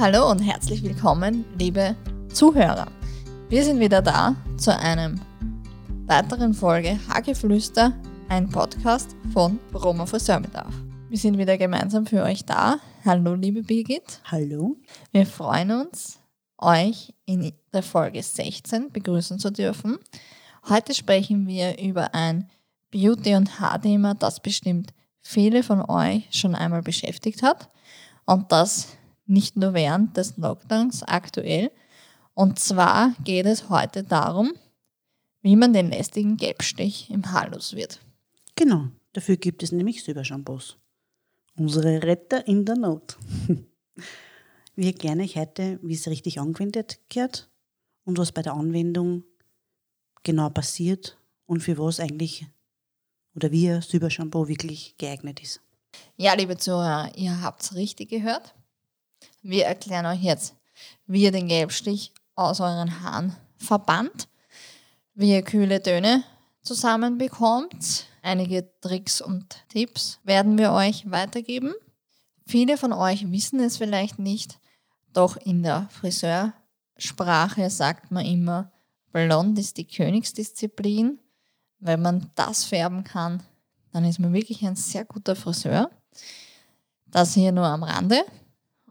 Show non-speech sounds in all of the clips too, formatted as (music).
Hallo und herzlich willkommen, liebe Zuhörer. Wir sind wieder da zu einem weiteren Folge Hageflüster, ein Podcast von Roma Friseurbedarf. Wir sind wieder gemeinsam für euch da. Hallo, liebe Birgit. Hallo. Wir freuen uns, euch in der Folge 16 begrüßen zu dürfen. Heute sprechen wir über ein Beauty- und Haarthema, das bestimmt viele von euch schon einmal beschäftigt hat. Und das nicht nur während des Lockdowns aktuell. Und zwar geht es heute darum, wie man den lästigen Gelbstich im Haar los wird. Genau, dafür gibt es nämlich Silbershampoos. Unsere Retter in der Not. (laughs) Wir erklären euch heute, wie es richtig angewendet wird und was bei der Anwendung genau passiert und für was eigentlich oder wie Silbershampoo wirklich geeignet ist. Ja, liebe Zuhörer, ihr habt es richtig gehört. Wir erklären euch jetzt, wie ihr den Gelbstich aus euren Haaren verbannt, wie ihr kühle Töne zusammenbekommt. Einige Tricks und Tipps werden wir euch weitergeben. Viele von euch wissen es vielleicht nicht, doch in der Friseursprache sagt man immer, blond ist die Königsdisziplin. Wenn man das färben kann, dann ist man wirklich ein sehr guter Friseur. Das hier nur am Rande.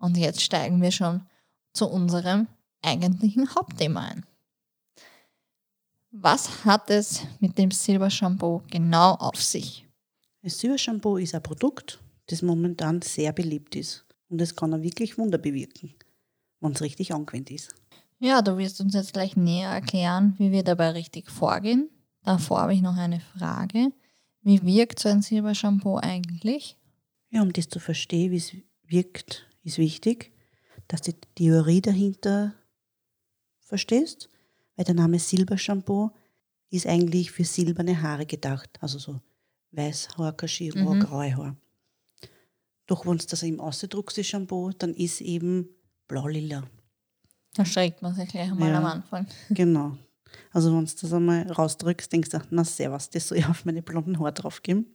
Und jetzt steigen wir schon zu unserem eigentlichen Hauptthema ein. Was hat es mit dem Silbershampoo genau auf sich? Das Silbershampoo ist ein Produkt, das momentan sehr beliebt ist. Und es kann auch wirklich Wunder bewirken, wenn es richtig angewendet ist. Ja, du wirst uns jetzt gleich näher erklären, wie wir dabei richtig vorgehen. Davor habe ich noch eine Frage. Wie wirkt so ein Silbershampoo eigentlich? Ja, um das zu verstehen, wie es wirkt, ist wichtig, dass du die Theorie dahinter verstehst, weil der Name Silbershampoo ist eigentlich für silberne Haare gedacht, also so Weißhaar, Kaschierrohr, mhm. graue Haar. Doch wenn es das im Ausdruck ist Shampoo, dann ist eben blau-lila. Da schreckt man sich gleich mal ja, am Anfang. (laughs) Genau. Also wenn du das einmal rausdrückst, denkst du, na servus, das soll ich auf meine blonden Haare drauf geben.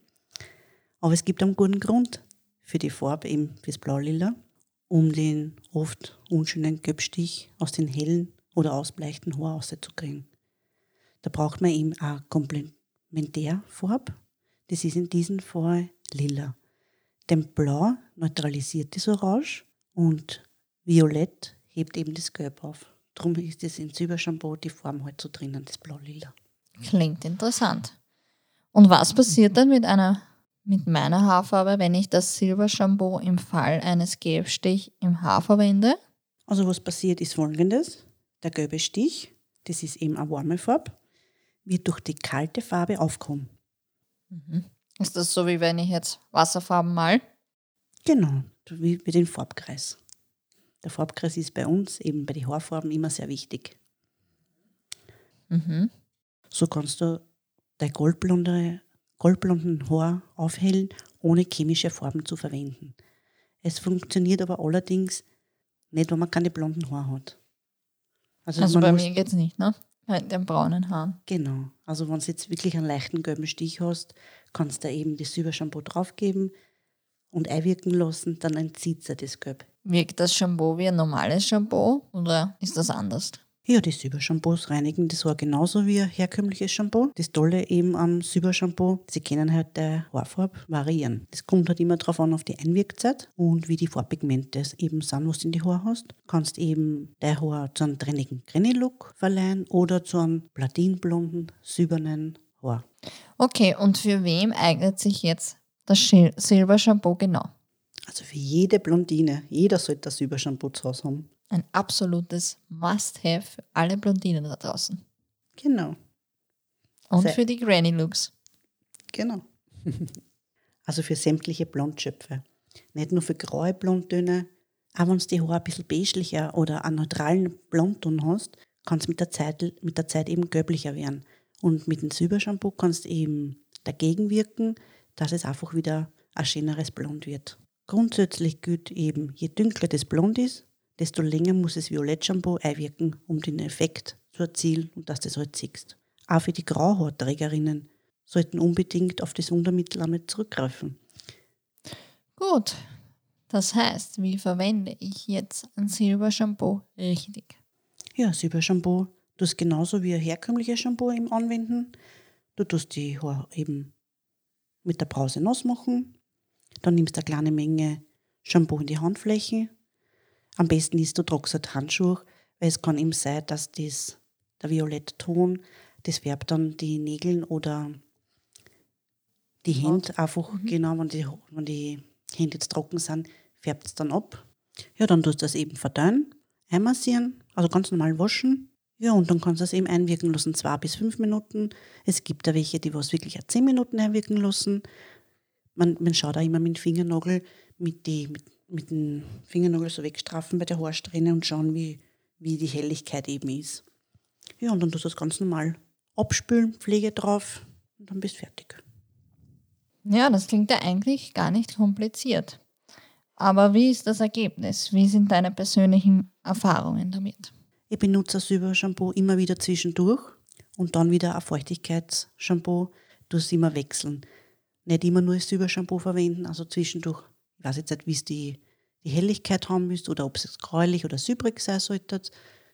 Aber es gibt einen guten Grund für die Farbe, eben fürs Blau-Lila um den oft unschönen Gelbstich aus den hellen oder ausbleichten Haar rauszukriegen. Da braucht man eben eine Komplementärfarbe. Das ist in diesem Fall lila. Denn Blau neutralisiert das Orange und Violett hebt eben das Gelb auf. Darum ist es in Silbershampoo die Form halt so drinnen, das Blau-Lila. Klingt interessant. Und was passiert dann mit einer mit meiner Haarfarbe, wenn ich das Silbershampoo im Fall eines Gelbstich im Haar verwende? Also was passiert ist folgendes. Der gelbe Stich, das ist eben eine warme Farbe, wird durch die kalte Farbe aufkommen. Mhm. Ist das so, wie wenn ich jetzt Wasserfarben mal? Genau, wie bei den Farbkreis. Der Farbkreis ist bei uns eben bei den Haarfarben immer sehr wichtig. Mhm. So kannst du deine goldblonde goldblonden Haar aufhellen, ohne chemische Farben zu verwenden. Es funktioniert aber allerdings nicht, wenn man keine blonden Haare hat. Also, also bei mir geht es nicht, ne? Mit den braunen Haaren. Genau. Also wenn du jetzt wirklich einen leichten gelben Stich hast, kannst du da eben das Silbershampoo draufgeben und einwirken lassen, dann entzieht sich das Gelb. Wirkt das Shampoo wie ein normales Shampoo oder ist das anders? Ja, die Silbershampoos reinigen das Haar genauso wie ein herkömmliches Shampoo. Das Tolle eben am Silbershampoo, sie können halt der Haarfarbe variieren. Das kommt halt immer darauf an, auf die Einwirkzeit und wie die Farbpigmente eben sind, was du in die Haare hast. Du kannst eben dein Haar zu einem trennigen Granny-Look verleihen oder zu einem platinblonden, silbernen Haar. Okay, und für wem eignet sich jetzt das Silbershampoo genau? Also für jede Blondine. Jeder sollte das Silbershampoo zu Hause haben ein absolutes Must-Have für alle Blondinen da draußen. Genau. Und Sehr. für die Granny-Looks. Genau. (laughs) also für sämtliche Blondschöpfe. Nicht nur für graue Blondtöne, auch wenn du die Haare ein bisschen beigelicher oder einen neutralen Blondton hast, kann es mit, der Zeit, mit der Zeit eben gelblicher werden. Und mit dem Silbershampoo kannst du eben dagegen wirken, dass es einfach wieder ein schöneres Blond wird. Grundsätzlich gilt eben, je dunkler das Blond ist, desto länger muss das Violettshampoo einwirken, um den Effekt zu erzielen und dass du das halt siehst. Auch für die Grauhaarträgerinnen sollten unbedingt auf das Wundermittel einmal zurückgreifen. Gut, Das heißt, wie verwende ich jetzt ein Silbershampoo richtig? Ja, Silbershampoo tust genauso wie ein herkömmliches Shampoo eben anwenden. Du tust die Haare eben mit der Brause nass machen. Dann nimmst du eine kleine Menge Shampoo in die Handflächen. Am besten ist du trocknet Handschuhe, weil es kann eben sein, dass das, der violette Ton, das färbt dann die Nägel oder die Hände einfach, genau, wenn die, wenn die Hände jetzt trocken sind, färbt es dann ab. Ja, dann tust du das eben verdünnen, einmassieren, also ganz normal waschen. Ja, und dann kannst du es eben einwirken lassen, zwei bis fünf Minuten. Es gibt da welche, die was wirklich zehn Minuten einwirken lassen. Man, man schaut auch immer mit dem Fingernagel, mit, die, mit, mit dem Fingernagel so wegstrafen bei der Haarsträhne und schauen, wie, wie die Helligkeit eben ist. Ja, und dann tust du das ganz normal abspülen, Pflege drauf und dann bist du fertig. Ja, das klingt ja eigentlich gar nicht kompliziert. Aber wie ist das Ergebnis? Wie sind deine persönlichen Erfahrungen damit? Ich benutze das Silbershampoo immer wieder zwischendurch und dann wieder ein Feuchtigkeitsshampoo, das immer wechseln. Nicht immer nur das Silbershampoo verwenden, also zwischendurch, ich weiß jetzt nicht, wie es die, die Helligkeit haben müsst oder ob es gräulich oder silbrig sein sollte,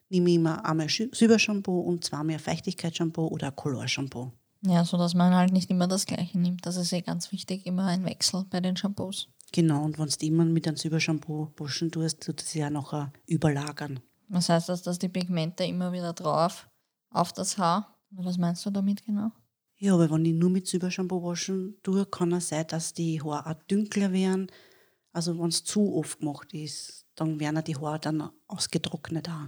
nehme ich immer einmal Silbershampoo und zweimal Feuchtigkeitsshampoo oder Colorshampoo. Ja, so dass man halt nicht immer das gleiche nimmt. Das ist eh ganz wichtig, immer ein Wechsel bei den Shampoos. Genau, und wenn du immer mit einem Silbershampoo waschen tust, tut es ja nachher überlagern. Was heißt das, dass die Pigmente immer wieder drauf auf das Haar? Oder was meinst du damit genau? Ja, aber wenn ich nur mit Silbershampoo waschen tue, kann es sein, dass die Haare auch dunkler werden. Also wenn es zu oft gemacht ist, dann werden die Haare dann ausgetrocknet auch.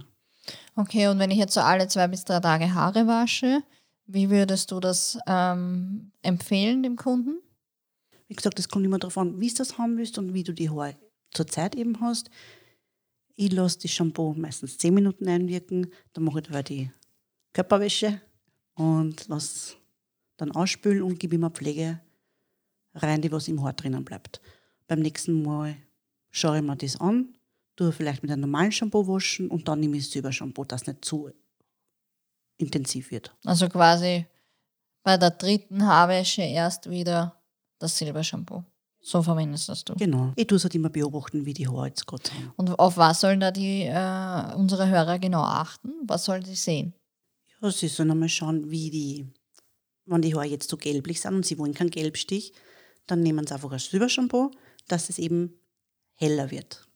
Okay, und wenn ich jetzt so alle zwei bis drei Tage Haare wasche, wie würdest du das ähm, empfehlen dem Kunden? Wie gesagt, das kommt immer darauf an, wie du das haben willst und wie du die Haare zurzeit eben hast. Ich lasse das Shampoo meistens 10 Minuten einwirken, dann mache ich dabei die Körperwäsche und lasse dann ausspülen und gebe immer Pflege rein, die was im Haar drinnen bleibt. Beim nächsten Mal schaue ich mir das an, tue vielleicht mit einem normalen Shampoo waschen und dann nehme ich das Silbershampoo, das nicht zu intensiv wird. Also quasi bei der dritten Haarwäsche erst wieder das Silbershampoo. So verwendest das du. Genau. Ich tue es halt immer beobachten, wie die Haare jetzt gerade sind. Und auf was sollen da die, äh, unsere Hörer genau achten? Was sollen sie sehen? Ja, sie sollen einmal schauen, wie die, wenn die Haare jetzt so gelblich sind und sie wollen keinen Gelbstich, dann nehmen sie einfach ein Silbershampoo, dass es eben heller wird.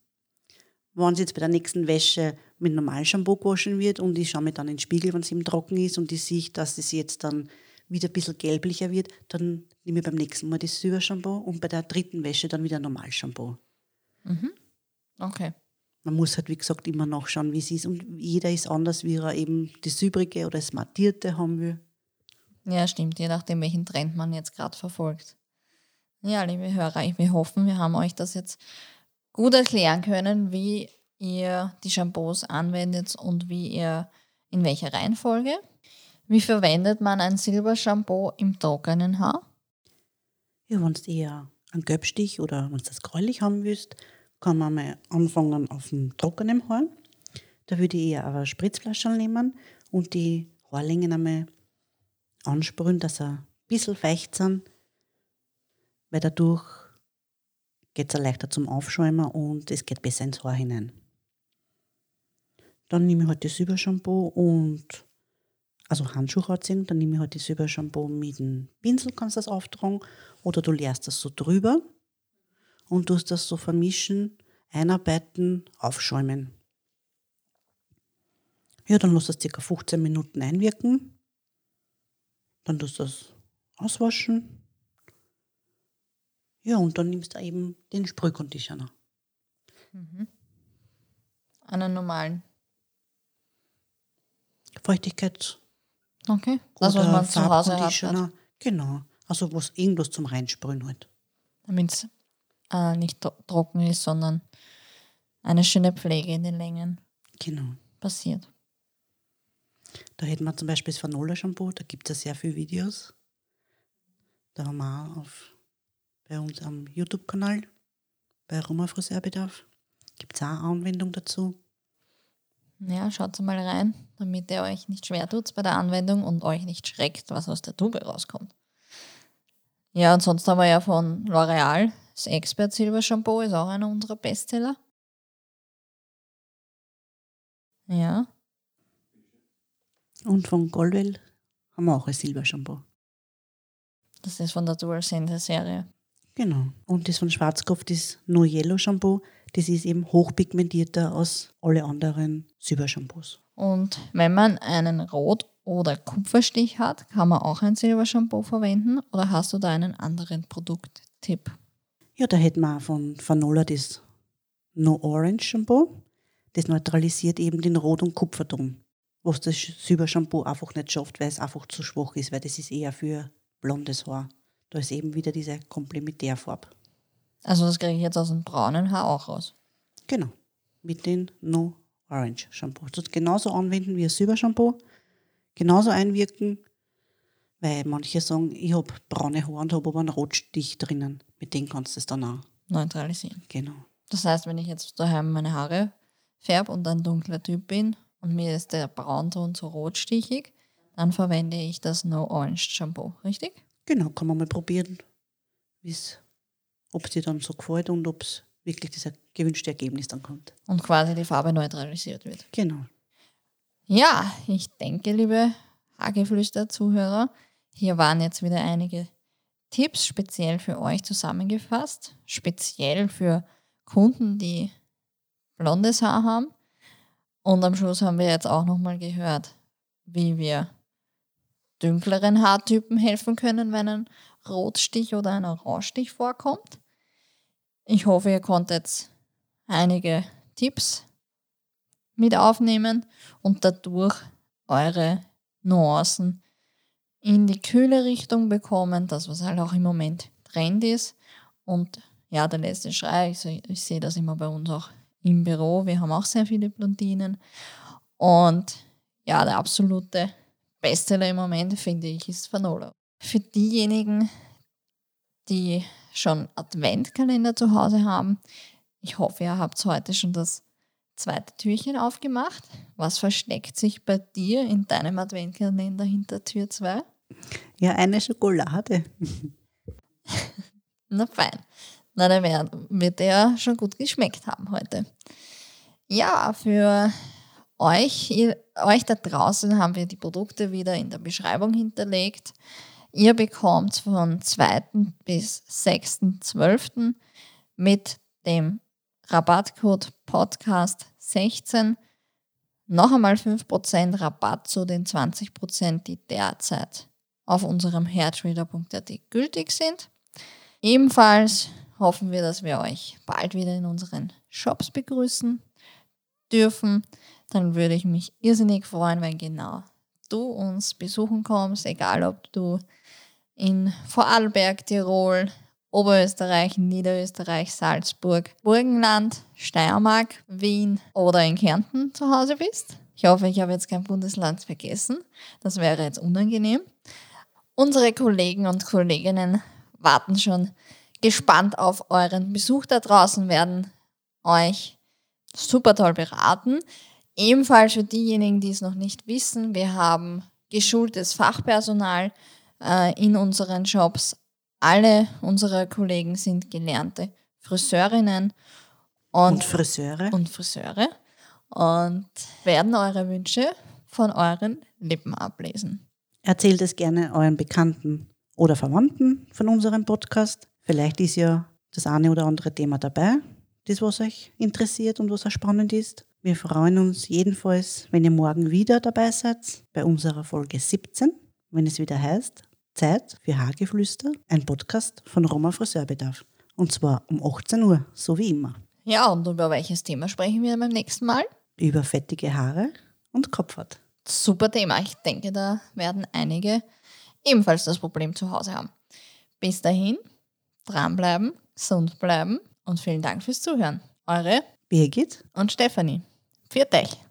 Wenn sie jetzt bei der nächsten Wäsche mit normalem Shampoo gewaschen wird und ich schaue mir dann in den Spiegel, wenn es eben trocken ist und ich sehe, dass es jetzt dann wieder ein bisschen gelblicher wird, dann nehme ich beim nächsten Mal das Silbershampoo und bei der dritten Wäsche dann wieder normal Shampoo. Mhm. Okay. Man muss halt, wie gesagt, immer nachschauen, wie es ist. Und jeder ist anders, wie er eben das Silbrige oder das Mattierte haben will. Ja, stimmt, je nachdem, welchen Trend man jetzt gerade verfolgt. Ja, liebe Hörer, wir hoffen, wir haben euch das jetzt gut erklären können, wie ihr die Shampoos anwendet und wie ihr in welcher Reihenfolge. Wie verwendet man ein Silbershampoo im trockenen Haar? Ja, wenn du eher einen Gelbstich oder wenn du das gräulich haben willst, kann man mal anfangen auf dem trockenen Haar. Da würde ich eher eine Spritzflasche nehmen und die Haarlängen einmal ansprühen, dass sie ein bisschen feucht sind, weil dadurch geht es leichter zum Aufschäumen und es geht besser ins Haar hinein. Dann nehme ich halt das Silbershampoo und also Handschuhe anziehen, dann nehme ich halt das Silbershampoo mit dem Pinsel, kannst das auftragen, oder du leerst das so drüber und tust das so vermischen, einarbeiten, aufschäumen. Ja, dann lass das ca. 15 Minuten einwirken. Dann tust du das auswaschen. Ja, und dann nimmst du eben den Sprühconditioner. Mhm. Einen normalen. Feuchtigkeits- Okay. Das, was man zu Hause hat. Farbconditioner. Genau. Also was irgendwas zum Reinsprühen halt. Damit es äh, nicht tro- trocken ist, sondern eine schöne Pflege in den Längen Genau. passiert. Da hätten wir zum Beispiel das Fanola-Shampoo, da gibt es ja sehr viele Videos. Da haben wir auch auf, bei uns am YouTube-Kanal, bei Roma Friseurbedarf, gibt es auch eine Anwendung dazu. Ja, schaut mal rein, damit ihr euch nicht schwer tut bei der Anwendung und euch nicht schreckt, was aus der Tube rauskommt. Ja, und sonst haben wir ja von L'Oreal das Expert Silber Shampoo ist auch einer unserer Bestseller. Ja. Und von Goldwell haben wir auch ein Silbershampoo. Das ist von der Dual Sense Serie. Genau. Und das von Schwarzkopf, das No Yellow Shampoo, das ist eben hochpigmentierter als alle anderen Silbershampoos. Und wenn man einen Rot- oder Kupferstich hat, kann man auch ein Silbershampoo verwenden oder hast du da einen anderen Produkttipp? Ja, da hätten wir auch von Fanola das No Orange Shampoo. Das neutralisiert eben den Rot- und Kupferton, was das Silbershampoo einfach nicht schafft, weil es einfach zu schwach ist, weil das ist eher für blondes Haar. Da ist eben wieder diese Komplementärfarbe. Also das kriege ich jetzt aus dem braunen Haar auch raus. Genau. Mit dem No Orange Shampoo. Das genauso anwenden wie ein Silbershampoo. Genauso einwirken, weil manche sagen, ich habe braune Haare und habe aber einen Rotstich drinnen. Mit dem kannst du es dann auch. Neutralisieren. Genau. Das heißt, wenn ich jetzt daheim meine Haare färbe und ein dunkler Typ bin und mir ist der Braunton zu rotstichig, dann verwende ich das No Orange Shampoo, richtig? Genau, kann man mal probieren, ob es dir dann so gefällt und ob es wirklich das gewünschte Ergebnis dann kommt. Und quasi die Farbe neutralisiert wird. Genau. Ja, ich denke, liebe Hageflüster-Zuhörer, hier waren jetzt wieder einige Tipps speziell für euch zusammengefasst. Speziell für Kunden, die blondes Haar haben. Und am Schluss haben wir jetzt auch nochmal gehört, wie wir dunkleren Haartypen helfen können, wenn ein Rotstich oder ein Orangestich vorkommt. Ich hoffe, ihr konntet einige Tipps mit aufnehmen und dadurch eure Nuancen in die kühle Richtung bekommen, das was halt auch im Moment Trend ist. Und ja, der letzte Schrei, ich, ich sehe das immer bei uns auch im Büro, wir haben auch sehr viele Blondinen. Und ja, der absolute Bestseller im Moment, finde ich, ist Fanola. Für diejenigen, die schon Adventkalender zu Hause haben, ich hoffe, ihr habt heute schon das zweite Türchen aufgemacht. Was versteckt sich bei dir in deinem Adventkalender hinter Tür 2? Ja, eine Schokolade. (laughs) Na fein. Na, dann wird der schon gut geschmeckt haben heute. Ja, für euch, ihr, euch da draußen haben wir die Produkte wieder in der Beschreibung hinterlegt. Ihr bekommt von 2. bis 6.12. mit dem Rabattcode Podcast 16 noch einmal 5% Rabatt zu den 20%, die derzeit auf unserem hairtrader.at gültig sind. Ebenfalls hoffen wir, dass wir euch bald wieder in unseren Shops begrüßen dürfen. Dann würde ich mich irrsinnig freuen, wenn genau du uns besuchen kommst, egal ob du in Vorarlberg, Tirol, Oberösterreich, Niederösterreich, Salzburg, Burgenland, Steiermark, Wien oder in Kärnten zu Hause bist. Ich hoffe, ich habe jetzt kein Bundesland vergessen. Das wäre jetzt unangenehm. Unsere Kollegen und Kolleginnen warten schon gespannt auf euren Besuch da draußen, werden euch super toll beraten. Ebenfalls für diejenigen, die es noch nicht wissen, wir haben geschultes Fachpersonal äh, in unseren Shops. Alle unsere Kollegen sind gelernte Friseurinnen Und und, Friseure. und Friseure und werden eure Wünsche von euren Lippen ablesen. Erzählt es gerne euren Bekannten oder Verwandten von unserem Podcast. Vielleicht ist ja das eine oder andere Thema dabei, das was euch interessiert und was auch spannend ist. Wir freuen uns jedenfalls, wenn ihr morgen wieder dabei seid bei unserer Folge 17, wenn es wieder heißt Zeit für Haargeflüster, ein Podcast von Roma Friseurbedarf. Und zwar um 18 Uhr, so wie immer. Ja, und über welches Thema sprechen wir beim nächsten Mal? Über fettige Haare und Kopfhaut. Super Thema. Ich denke, da werden einige ebenfalls das Problem zu Hause haben. Bis dahin, dranbleiben, gesund bleiben und vielen Dank fürs Zuhören. Eure Birgit und Stefanie. Viert euch!